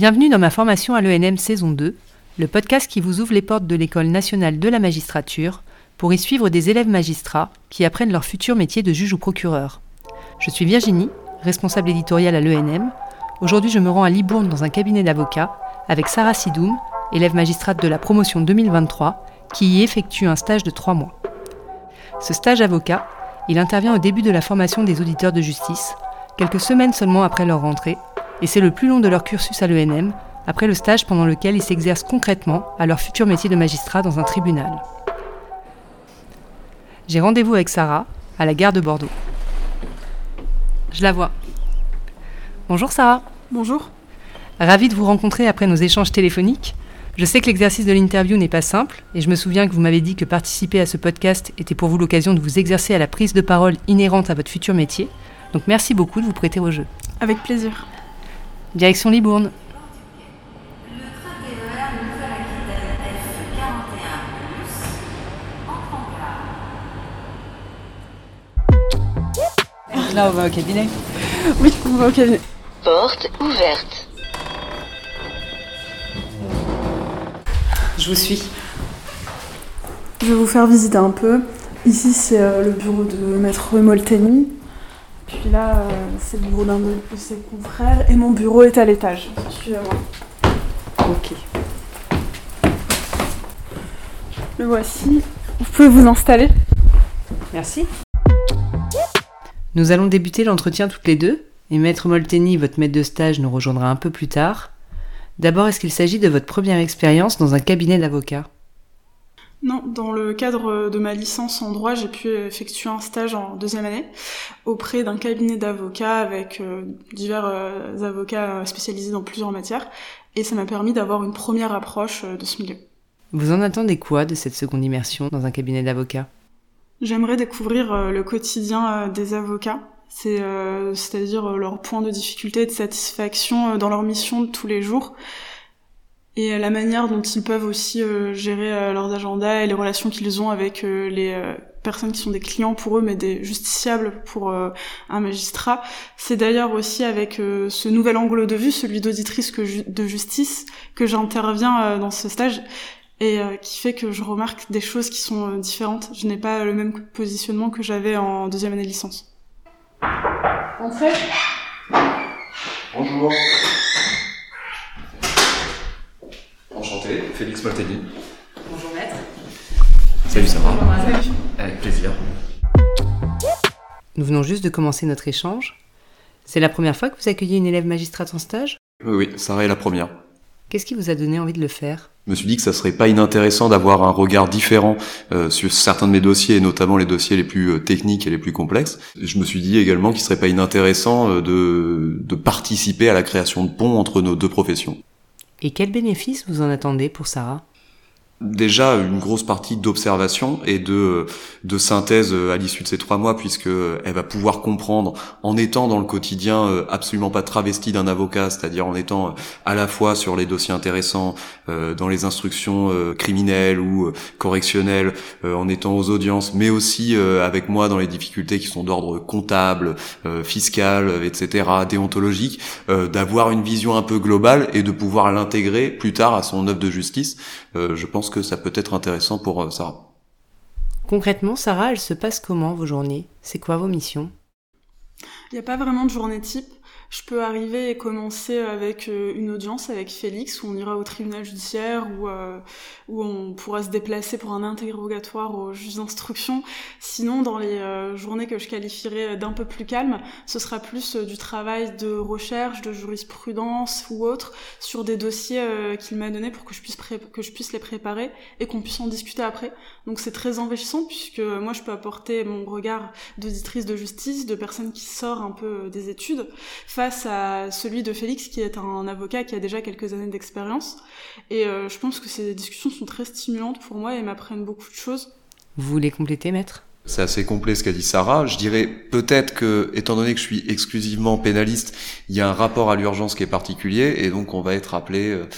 Bienvenue dans ma formation à l'ENM saison 2, le podcast qui vous ouvre les portes de l'École nationale de la magistrature pour y suivre des élèves magistrats qui apprennent leur futur métier de juge ou procureur. Je suis Virginie, responsable éditoriale à l'ENM. Aujourd'hui, je me rends à Libourne dans un cabinet d'avocats avec Sarah Sidoum, élève magistrate de la promotion 2023, qui y effectue un stage de trois mois. Ce stage avocat, il intervient au début de la formation des auditeurs de justice, quelques semaines seulement après leur rentrée, et c'est le plus long de leur cursus à l'ENM, après le stage pendant lequel ils s'exercent concrètement à leur futur métier de magistrat dans un tribunal. J'ai rendez-vous avec Sarah à la gare de Bordeaux. Je la vois. Bonjour Sarah. Bonjour. Ravie de vous rencontrer après nos échanges téléphoniques. Je sais que l'exercice de l'interview n'est pas simple, et je me souviens que vous m'avez dit que participer à ce podcast était pour vous l'occasion de vous exercer à la prise de parole inhérente à votre futur métier. Donc merci beaucoup de vous prêter au jeu. Avec plaisir. Direction Libourne. Là, on va au cabinet. Oui, on va au cabinet. Porte ouverte. Je vous suis. Je vais vous faire visiter un peu. Ici, c'est euh, le bureau de maître Molteni. Puis là, euh, c'est le bureau d'un de ses confrères. Et mon bureau est à l'étage. Suivez-moi. Ok. Le voici. Vous pouvez vous installer. Merci. Nous allons débuter l'entretien toutes les deux, et Maître Molteni, votre maître de stage, nous rejoindra un peu plus tard. D'abord, est-ce qu'il s'agit de votre première expérience dans un cabinet d'avocat? Non, dans le cadre de ma licence en droit, j'ai pu effectuer un stage en deuxième année auprès d'un cabinet d'avocats avec euh, divers euh, avocats spécialisés dans plusieurs matières, et ça m'a permis d'avoir une première approche euh, de ce milieu. Vous en attendez quoi de cette seconde immersion dans un cabinet d'avocat J'aimerais découvrir le quotidien des avocats, c'est c'est-à-dire leurs points de difficulté et de satisfaction dans leur mission de tous les jours et la manière dont ils peuvent aussi gérer leurs agendas et les relations qu'ils ont avec les personnes qui sont des clients pour eux mais des justiciables pour un magistrat. C'est d'ailleurs aussi avec ce nouvel angle de vue, celui d'auditrice de justice, que j'interviens dans ce stage et euh, qui fait que je remarque des choses qui sont euh, différentes. Je n'ai pas le même positionnement que j'avais en deuxième année de licence. Entrez. Bonjour. Enchanté, Félix Molteni. Bonjour maître. Salut Sarah. Salut. Avec plaisir. Nous venons juste de commencer notre échange. C'est la première fois que vous accueillez une élève magistrate en stage? Oui, oui, Sarah est la première. Qu'est-ce qui vous a donné envie de le faire? Je me suis dit que ça serait pas inintéressant d'avoir un regard différent euh, sur certains de mes dossiers, et notamment les dossiers les plus euh, techniques et les plus complexes. Je me suis dit également qu'il serait pas inintéressant euh, de, de participer à la création de ponts entre nos deux professions. Et quels bénéfices vous en attendez pour Sarah? Déjà une grosse partie d'observation et de, de synthèse à l'issue de ces trois mois puisque elle va pouvoir comprendre en étant dans le quotidien euh, absolument pas travesti d'un avocat, c'est-à-dire en étant euh, à la fois sur les dossiers intéressants, euh, dans les instructions criminelles ou correctionnelles, en étant aux audiences, mais aussi avec moi dans les difficultés qui sont d'ordre comptable, fiscal, etc., déontologique, d'avoir une vision un peu globale et de pouvoir l'intégrer plus tard à son œuvre de justice. je pense que ça peut être intéressant pour euh, Sarah. Concrètement, Sarah, elle se passe comment vos journées? C'est quoi vos missions? Il n'y a pas vraiment de journée type. Je peux arriver et commencer avec euh, une audience avec Félix où on ira au tribunal judiciaire où, euh, où on pourra se déplacer pour un interrogatoire au juge d'instruction. Sinon, dans les euh, journées que je qualifierais d'un peu plus calmes, ce sera plus du travail de recherche, de jurisprudence ou autre sur des dossiers qu'il m'a donné pour que je puisse que je puisse les préparer et qu'on puisse en discuter après. Donc c'est très enrichissant puisque moi je peux apporter mon regard d'auditrice de justice, de personne qui sort un peu des études face à celui de Félix qui est un avocat qui a déjà quelques années d'expérience. Et euh, je pense que ces discussions sont très stimulantes pour moi et m'apprennent beaucoup de choses. Vous voulez compléter, maître? C'est assez complet ce qu'a dit Sarah. Je dirais peut-être que, étant donné que je suis exclusivement pénaliste, il y a un rapport à l'urgence qui est particulier et donc on va être appelé euh,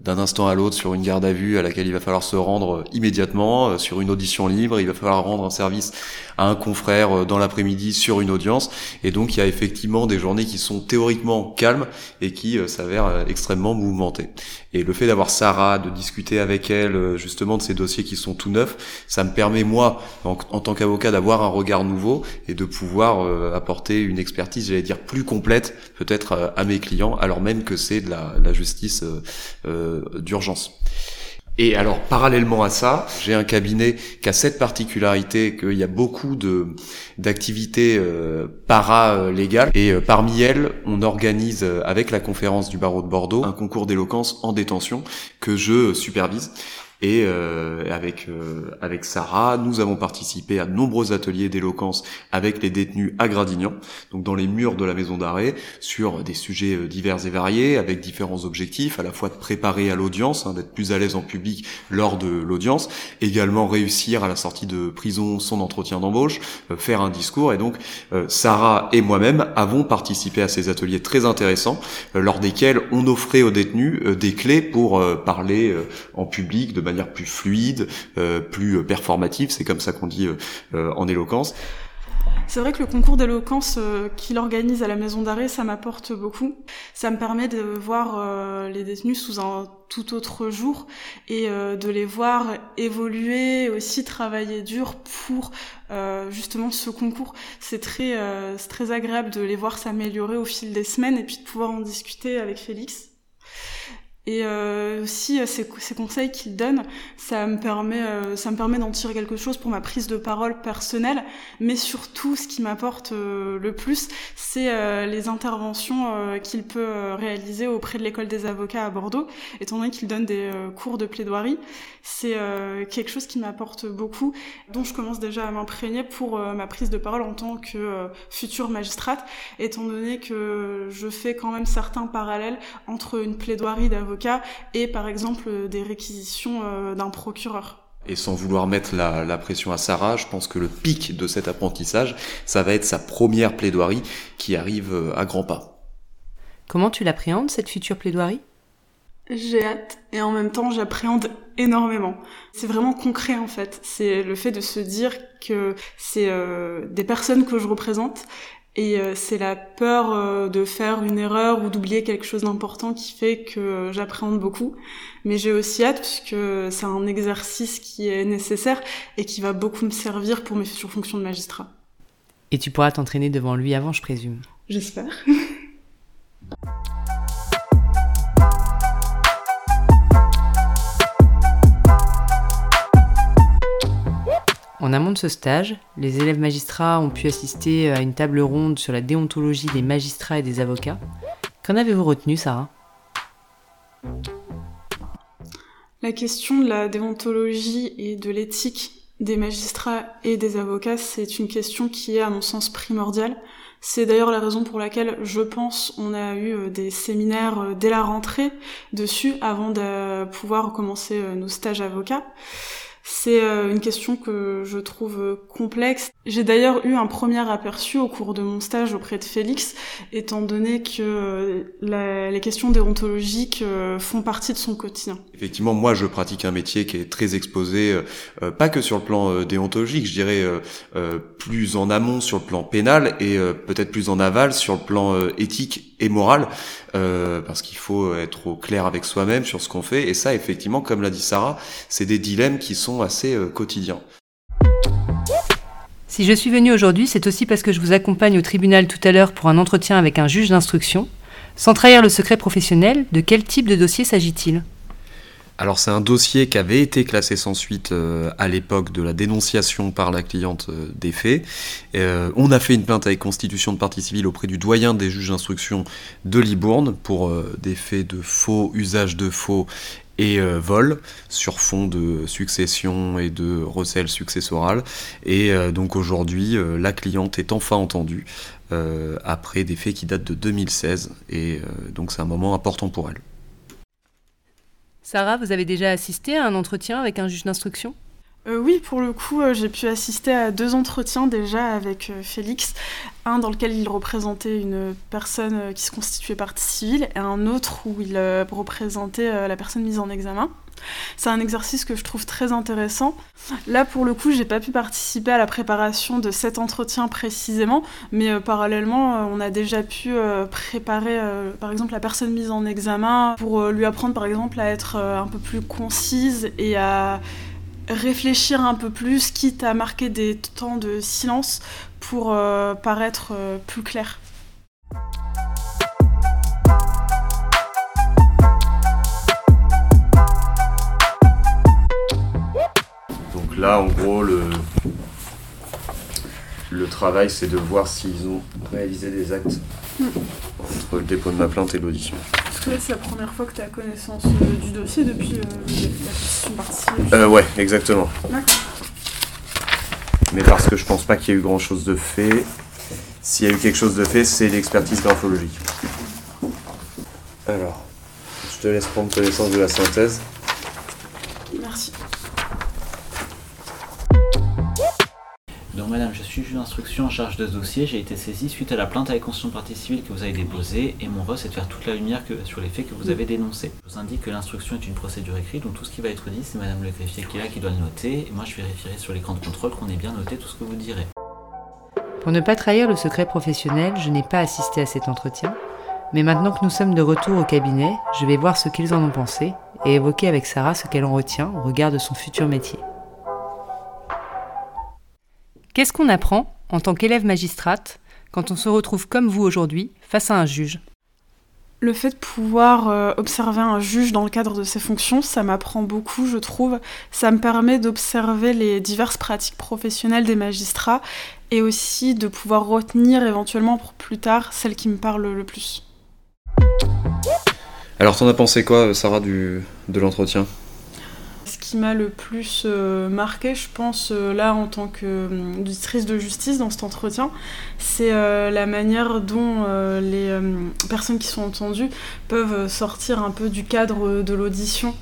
d'un instant à l'autre sur une garde à vue à laquelle il va falloir se rendre immédiatement, sur une audition libre, il va falloir rendre un service à un confrère dans l'après-midi sur une audience. Et donc il y a effectivement des journées qui sont théoriquement calmes et qui s'avèrent extrêmement mouvementées. Et le fait d'avoir Sarah, de discuter avec elle justement de ces dossiers qui sont tout neufs, ça me permet moi, en, tant qu'avocat, d'avoir un regard nouveau et de pouvoir apporter une expertise, j'allais dire, plus complète peut-être à, mes clients, alors même que c'est de la, justice euh, d'urgence. Et alors, parallèlement à ça, j'ai un cabinet qui a cette particularité qu'il y a beaucoup de d'activités euh, para-légales. Et euh, parmi elles, on organise avec la conférence du barreau de Bordeaux un concours d'éloquence en détention que je supervise. Et euh, avec euh, avec Sarah, nous avons participé à de nombreux ateliers d'éloquence avec les détenus à Gradignan, donc dans les murs de la maison d'arrêt, sur des sujets euh, divers et variés, avec différents objectifs, à la fois de préparer à l'audience, hein, d'être plus à l'aise en public lors de l'audience, également réussir à la sortie de prison son entretien d'embauche, faire un discours. Et donc Sarah et moi-même avons participé à ces ateliers très intéressants, lors desquels on offrait aux détenus des clés pour parler en public de manière plus fluide, euh, plus performative, c'est comme ça qu'on dit euh, en éloquence. C'est vrai que le concours d'éloquence euh, qu'il organise à la maison d'arrêt, ça m'apporte beaucoup. Ça me permet de voir les détenus sous un tout autre jour et de les voir évoluer, aussi travailler dur pour justement ce concours. C'est très agréable de les voir s'améliorer au fil des semaines et puis de pouvoir en discuter avec Félix. Et euh, aussi euh, ces, conseils qu'il donne, ça me permet, euh, ça me permet d'en tirer quelque chose pour ma prise de parole personnelle. Mais surtout, ce qui m'apporte euh, le plus, c'est les interventions qu'il peut réaliser auprès de l'école des avocats à Bordeaux, étant donné qu'il donne des cours de plaidoirie. C'est quelque chose qui m'apporte beaucoup, dont je commence déjà à m'imprégner pour ma prise de parole en tant que future magistrate, étant donné que je fais quand même certains parallèles entre une plaidoirie d'avocat et par exemple des réquisitions euh, d'un procureur. Et sans vouloir mettre la, pression à Sarah, je pense que le pic de cet apprentissage, ça va être sa première plaidoirie qui arrive euh, à grands pas. Comment tu l'appréhendes, cette future plaidoirie? J'ai hâte et en même temps j'appréhende énormément. C'est vraiment concret en fait. C'est le fait de se dire que c'est euh, des personnes que je représente et euh, c'est la peur euh, de faire une erreur ou d'oublier quelque chose d'important qui fait que euh, j'appréhende beaucoup. Mais j'ai aussi hâte puisque c'est un exercice qui est nécessaire et qui va beaucoup me servir pour mes futures fonctions de magistrat. Et tu pourras t'entraîner devant lui avant, je présume? J'espère. En amont de ce stage, les élèves magistrats ont pu assister à une table ronde sur la déontologie des magistrats et des avocats. Qu'en avez-vous retenu, Sarah? La question de la déontologie et de l'éthique des magistrats et des avocats, c'est une question qui est à mon sens primordiale. C'est d'ailleurs la raison pour laquelle je pense on a eu euh, des séminaires euh, dès la rentrée dessus avant de pouvoir commencer euh, nos stages avocats. C'est euh, une question que je trouve euh, complexe. J'ai d'ailleurs eu un premier aperçu au cours de mon stage auprès de Félix, étant donné que euh, les questions déontologiques font partie de son quotidien. Effectivement, moi je pratique un métier qui est très exposé, pas que sur le plan déontologique, je dirais plus en amont sur le plan pénal et peut-être plus en aval sur le plan éthique et moral, parce qu'il faut être au clair avec soi-même sur ce qu'on fait. Et ça, effectivement, comme l'a dit Sarah, c'est des dilemmes qui sont assez euh, quotidien. Si je suis venu aujourd'hui, c'est aussi parce que je vous accompagne au tribunal tout à l'heure pour un entretien avec un juge d'instruction. Sans trahir le secret professionnel, de quel type de dossier s'agit-il? Alors c'est un dossier qui avait été classé sans suite euh, à l'époque de la dénonciation par la cliente euh, des faits. on a fait une plainte avec constitution de partie civile auprès du doyen des juges d'instruction de Libourne pour des faits de faux, usage de faux et euh, vol sur fond de succession et de recel successoral. Et euh, donc aujourd'hui, euh, la cliente est enfin entendue après des faits qui datent de 2016 et donc c'est un moment important pour elle. Sarah, vous avez déjà assisté à un entretien avec un juge d'instruction? Euh, oui, pour le coup, euh, j'ai pu assister à deux entretiens déjà avec euh, Félix. Un dans lequel il représentait une personne qui se constituait partie civile et un autre où il représentait la personne mise en examen. C'est un exercice que je trouve très intéressant. Là, pour le coup, j'ai pas pu participer à la préparation de cet entretien précisément, mais parallèlement, on a déjà pu préparer, par exemple, la personne mise en examen pour lui apprendre, par exemple, à être un peu plus concise et à réfléchir un peu plus, quitte à marquer des temps de silence pour euh, paraître euh, plus clair. Donc là, en gros, le, le travail, c'est de voir s'ils ont réalisé des actes hmm. entre le dépôt de ma plainte et l'audition c'est la première fois que tu as connaissance euh, du dossier depuis euh, la partie euh, Ouais, exactement. D'accord. Mais parce que je pense pas qu'il y ait eu grand chose de fait. S'il y a eu quelque chose de fait, c'est l'expertise graphologique. Alors, je te laisse prendre connaissance de la synthèse. Madame, je suis juge d'instruction en charge de ce dossier. J'ai été saisi suite à la plainte avec constitution de partie civile que vous avez déposée et mon rôle c'est de faire toute la lumière sur les faits que vous avez dénoncés. Je vous indique que l'instruction est une procédure écrite, donc tout ce qui va être dit, c'est madame le greffier qui est là qui doit le noter et moi je vérifierai sur l'écran de contrôle qu'on ait bien noté tout ce que vous direz. Pour ne pas trahir le secret professionnel, je n'ai pas assisté à cet entretien. Mais maintenant que nous sommes de retour au cabinet, je vais voir ce qu'ils en ont pensé et évoquer avec Sarah ce qu'elle en retient au regard de son futur métier. Qu'est-ce qu'on apprend en tant qu'élève magistrate quand on se retrouve comme vous aujourd'hui face à un juge? Le fait de pouvoir euh, observer un juge dans le cadre de ses fonctions, ça m'apprend beaucoup, je trouve. Ça me permet d'observer les diverses pratiques professionnelles des magistrats et aussi de pouvoir retenir éventuellement pour plus tard celles qui me parlent le plus. Alors, t'en as pensé quoi, Sarah, du, de l'entretien? Qui m'a le plus euh, marqué, je pense, euh, là en tant que euh, de justice dans cet entretien, c'est la manière dont les personnes qui sont entendues peuvent sortir un peu du cadre de l'audition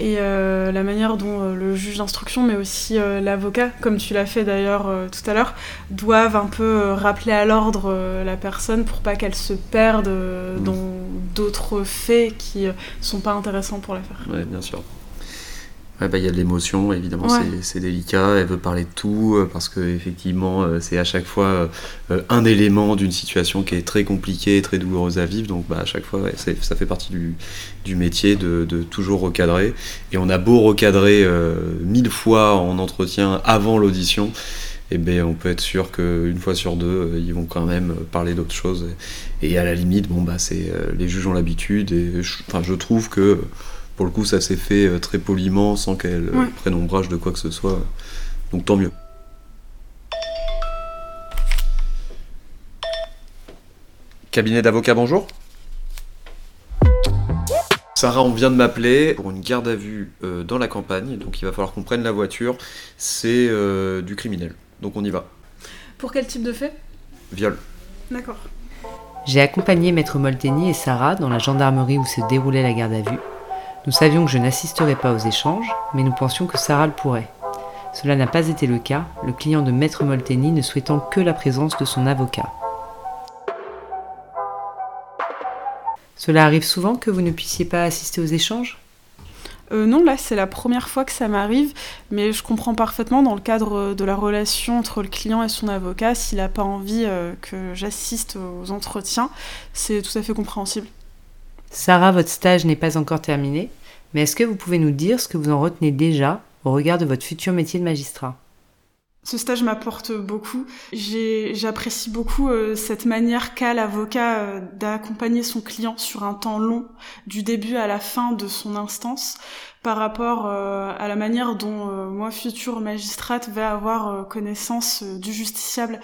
et la manière dont le juge d'instruction, mais aussi l'avocat, comme tu l'as fait d'ailleurs tout à l'heure, doivent un peu rappeler à l'ordre la personne pour pas qu'elle se perde mmh. dans d'autres faits qui sont pas intéressants pour l'affaire. Oui, bien sûr. Bah, il y a de l'émotion, évidemment, c'est délicat. Elle veut parler de tout euh, parce que effectivement, euh, c'est à chaque fois euh, un élément d'une situation qui est très compliquée, très douloureuse à vivre. Donc, bah, à chaque fois, ça fait partie du, métier de, toujours recadrer. Et on a beau recadrer mille fois en entretien avant l'audition, et eh ben, on peut être sûr qu'une fois sur deux, ils vont quand même parler d'autres choses. Et, à la limite, bon, bah, c'est les juges ont l'habitude. Et enfin, je trouve que pour le coup, ça s'est fait euh, très poliment, sans qu'elle euh, prenne ombrage de quoi que ce soit. Donc tant mieux. Cabinet d'avocat, bonjour. Sarah, on vient de m'appeler pour une garde à vue euh, dans la campagne, donc il va falloir qu'on prenne la voiture. C'est du criminel, donc on y va. Pour quel type de fait? Viol. D'accord. J'ai accompagné Maître Molteni et Sarah dans la gendarmerie où se déroulait la garde à vue. Nous savions que je n'assisterais pas aux échanges, mais nous pensions que Sarah le pourrait. Cela n'a pas été le cas, le client de Maître Molteni ne souhaitant que la présence de son avocat. Cela arrive souvent que vous ne puissiez pas assister aux échanges? Euh, non, là c'est la première fois que ça m'arrive, mais je comprends parfaitement dans le cadre de la relation entre le client et son avocat, s'il n'a pas envie euh, que j'assiste aux entretiens, c'est tout à fait compréhensible. Sarah, votre stage n'est pas encore terminé, mais est-ce que vous pouvez nous dire ce que vous en retenez déjà au regard de votre futur métier de magistrat? Ce stage m'apporte beaucoup. J'apprécie beaucoup euh, cette manière qu'a l'avocat euh, d'accompagner son client sur un temps long, du début à la fin de son instance, par rapport euh, à la manière dont moi, future magistrate, vais avoir connaissance du justiciable.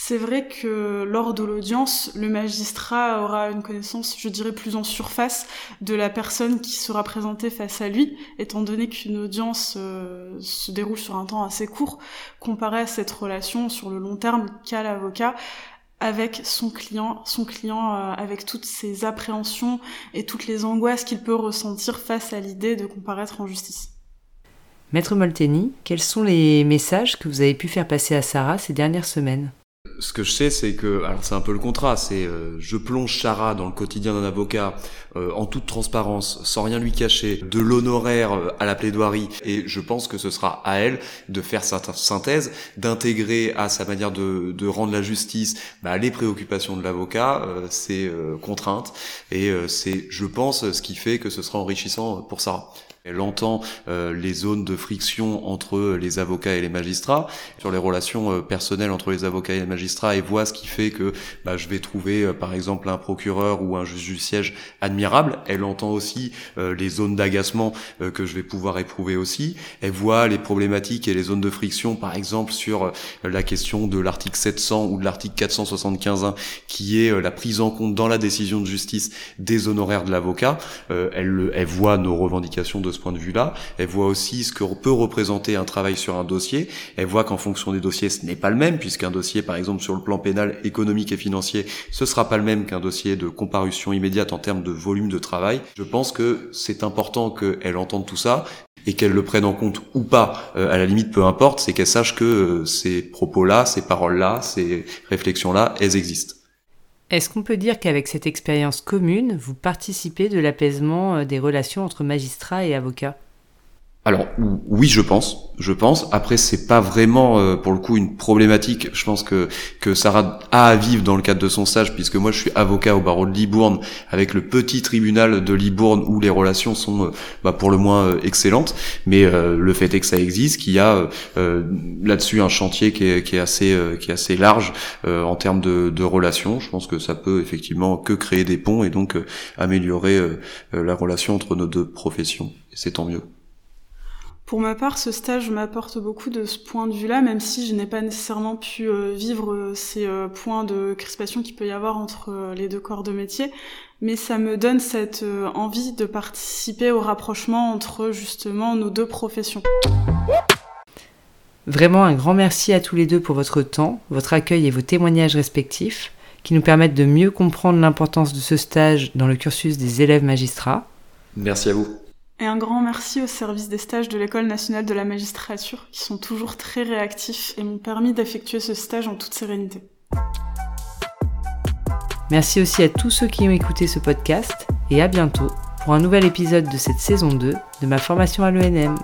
C'est vrai que lors de l'audience, le magistrat aura une connaissance, je dirais, plus en surface de la personne qui sera présentée face à lui, étant donné qu'une audience euh, se déroule sur un temps assez court, comparé à cette relation sur le long terme qu'a l'avocat avec son client, son client euh, avec toutes ses appréhensions et toutes les angoisses qu'il peut ressentir face à l'idée de comparaître en justice. Maître Molteni, quels sont les messages que vous avez pu faire passer à Sarah ces dernières semaines? Ce que je sais, c'est que, alors c'est un peu le contrat, c'est euh, je plonge Sarah dans le quotidien d'un avocat euh, en toute transparence, sans rien lui cacher, de l'honoraire euh, à la plaidoirie, et je pense que ce sera à elle de faire sa synthèse, d'intégrer à sa manière de, de rendre la justice bah, les préoccupations de l'avocat, ses contraintes, et c'est, je pense, ce qui fait que ce sera enrichissant pour Sarah. Elle entend euh, les zones de friction entre les avocats et les magistrats, sur les relations euh, personnelles entre les avocats et les magistrats, et voit ce qui fait que bah, je vais trouver euh, par exemple un procureur ou un juge du siège admirable. Elle entend aussi les zones d'agacement que je vais pouvoir éprouver aussi. Elle voit les problématiques et les zones de friction, par exemple sur la question de l'article 700 ou de l'article 475 qui est la prise en compte dans la décision de justice des honoraires de l'avocat. elle, elle voit nos revendications de point de vue-là. Elle voit aussi ce que peut représenter un travail sur un dossier. Elle voit qu'en fonction des dossiers, ce n'est pas le même, puisqu'un dossier, par exemple, sur le plan pénal, économique et financier, ce sera pas le même qu'un dossier de comparution immédiate en termes de volume de travail. Je pense que c'est important qu'elle entende tout ça et qu'elle le prenne en compte ou pas, euh, à la limite peu importe, c'est qu'elle sache que euh, ces propos-là, ces paroles-là, ces réflexions-là, elles existent. Est-ce qu'on peut dire qu'avec cette expérience commune, vous participez de l'apaisement euh, des relations entre magistrats et avocats? Alors oui, je pense, je pense. Après, c'est pas vraiment euh, pour le coup une problématique. Je pense que que Sarah a à vivre dans le cadre de son stage, puisque moi je suis avocat au barreau de Libourne, avec le petit tribunal de Libourne où les relations sont euh, bah, pour le moins euh, excellentes. Mais le fait est que ça existe, qu'il y a là-dessus un chantier qui est, assez large en termes de, de relations. Je pense que ça peut effectivement que créer des ponts et donc améliorer la relation entre nos deux professions. C'est tant mieux. Pour ma part, ce stage m'apporte beaucoup de ce point de vue-là, même si je n'ai pas nécessairement pu euh, vivre euh, ces euh, points de crispation qu'il peut y avoir entre les deux corps de métier, mais ça me donne cette envie de participer au rapprochement entre justement nos deux professions. Vraiment un grand merci à tous les deux pour votre temps, votre accueil et vos témoignages respectifs, qui nous permettent de mieux comprendre l'importance de ce stage dans le cursus des élèves magistrats. Merci à vous. Et un grand merci au service des stages de l'École nationale de la magistrature qui sont toujours très réactifs et m'ont permis d'effectuer ce stage en toute sérénité. Merci aussi à tous ceux qui ont écouté ce podcast et à bientôt pour un nouvel épisode de cette saison 2 de ma formation à l'ENM.